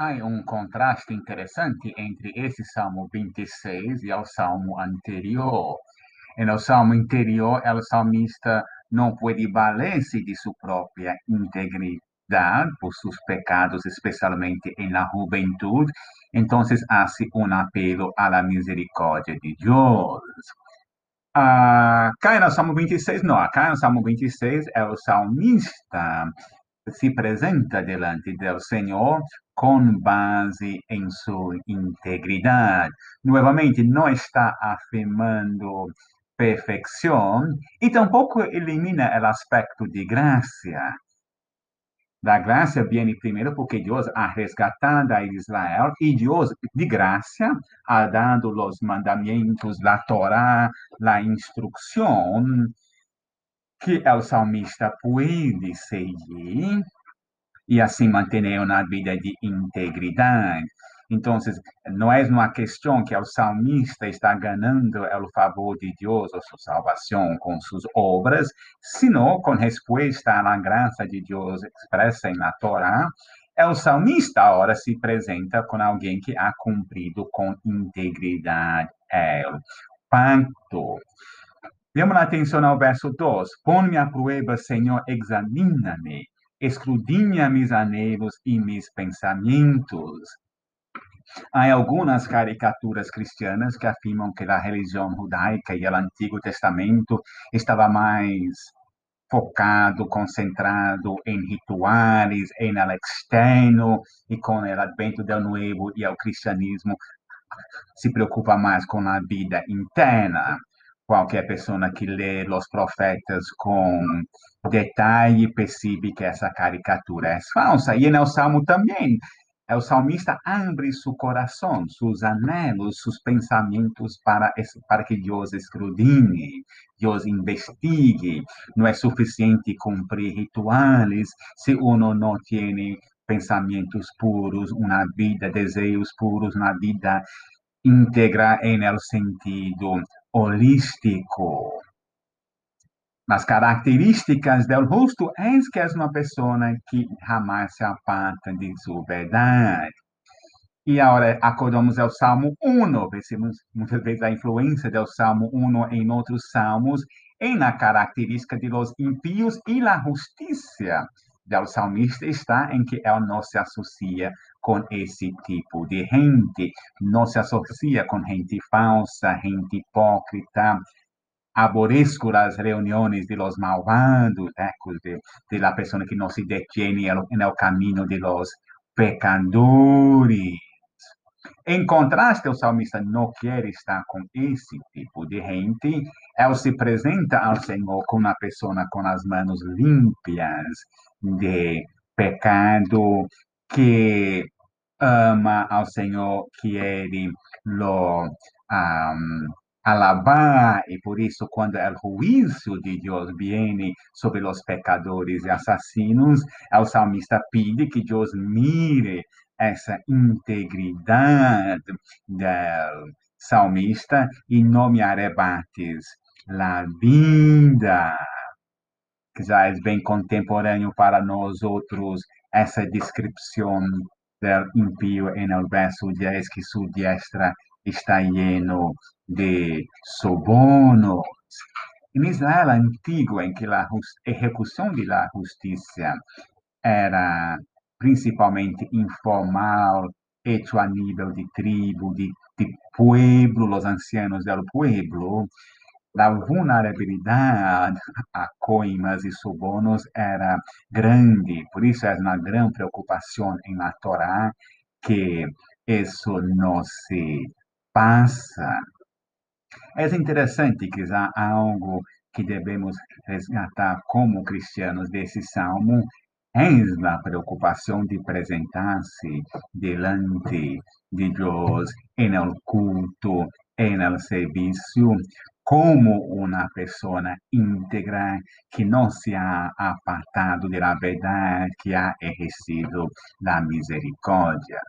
Há um contraste interessante entre esse Salmo 26 e o Salmo anterior. No Salmo anterior, o salmista não pode valer-se de sua própria integridade por seus pecados, especialmente na juventude. Então, hace um apelo à misericórdia de Deus. Ah, cá no Salmo 26, não, cá no Salmo 26 é o salmista se apresenta delante do Senhor com base em sua integridade. Novamente, não está afirmando perfeição e tampouco elimina o aspecto de graça. Da graça vem primeiro porque Deus ha resgatado a Israel e Deus, de graça, ha dado os mandamentos, a Torá, a instrução que o salmista pode seguir e assim manter uma vida de integridade. Então, não é uma questão que o salmista está ganhando o favor de Deus ou sua salvação com suas obras, sino com resposta à graça de Deus expressa na Torá. O salmista agora se apresenta com alguém que ha cumprido com integridade o pacto. Demos atenção ao verso 2. Põe-me a prueba, Senhor, examina-me, escrudinha mis aneiros e mis pensamentos. Há algumas caricaturas cristianas que afirmam que a religião judaica e o Antigo Testamento estava mais focado, concentrado em rituais, em el externo, e com o advento do novo e o cristianismo se preocupa mais com a vida interna qualquer pessoa que lê os profetas com detalhe percebe que essa caricatura é falsa. E no Salmo também, o salmista abre seu coração, seus anelos, seus pensamentos para, para que Deus escrutine, Deus investigue. Não é suficiente cumprir rituais se uno não tem pensamentos puros, uma vida, desejos puros, uma vida íntegra em el sentido holístico. Las características del justo es que es una persona que jamás se aparta de su verdad. E agora acordamos ao Salmo 1, percebemos muitas vezes a influência do Salmo 1 em outros salmos, em na característica de los impíos e a justiça do salmista está em que ele não se associa com esse tipo de gente, não se associa com gente falsa, gente hipócrita. Aborrezco as reuniões de los malvados, de, de la pessoa que não se detiene no caminho de los pecadores. Em contraste, o salmista não quer estar com esse tipo de gente. Ele se apresenta ao Senhor como uma pessoa com as mãos limpas de pecado, que ama ao Senhor, que ele lo um, alabar, e por isso, quando o juízo de Deus vem sobre os pecadores e assassinos, o salmista pede que Deus mire essa integridade do salmista e não me arrebates a vida que já é bem contemporâneo para nós outros, essa descrição do impio em el verso 10, que sua diestra está lleno de sobornos. Em Israel antigo, em que a execução de la justiça era principalmente informal, hecho a nível de tribo, de, de pueblo, os ancianos do pueblo, a vulnerabilidade a coimas e subornos era grande, por isso é uma grande preocupação em la Torá que isso não se passa. É interessante que há algo que devemos resgatar como cristianos desse salmo, é a preocupação de apresentar-se delante de Deus em el culto, em el serviço, como uma pessoa íntegra que não se ha apartado da verdade, que ha exercido a misericórdia.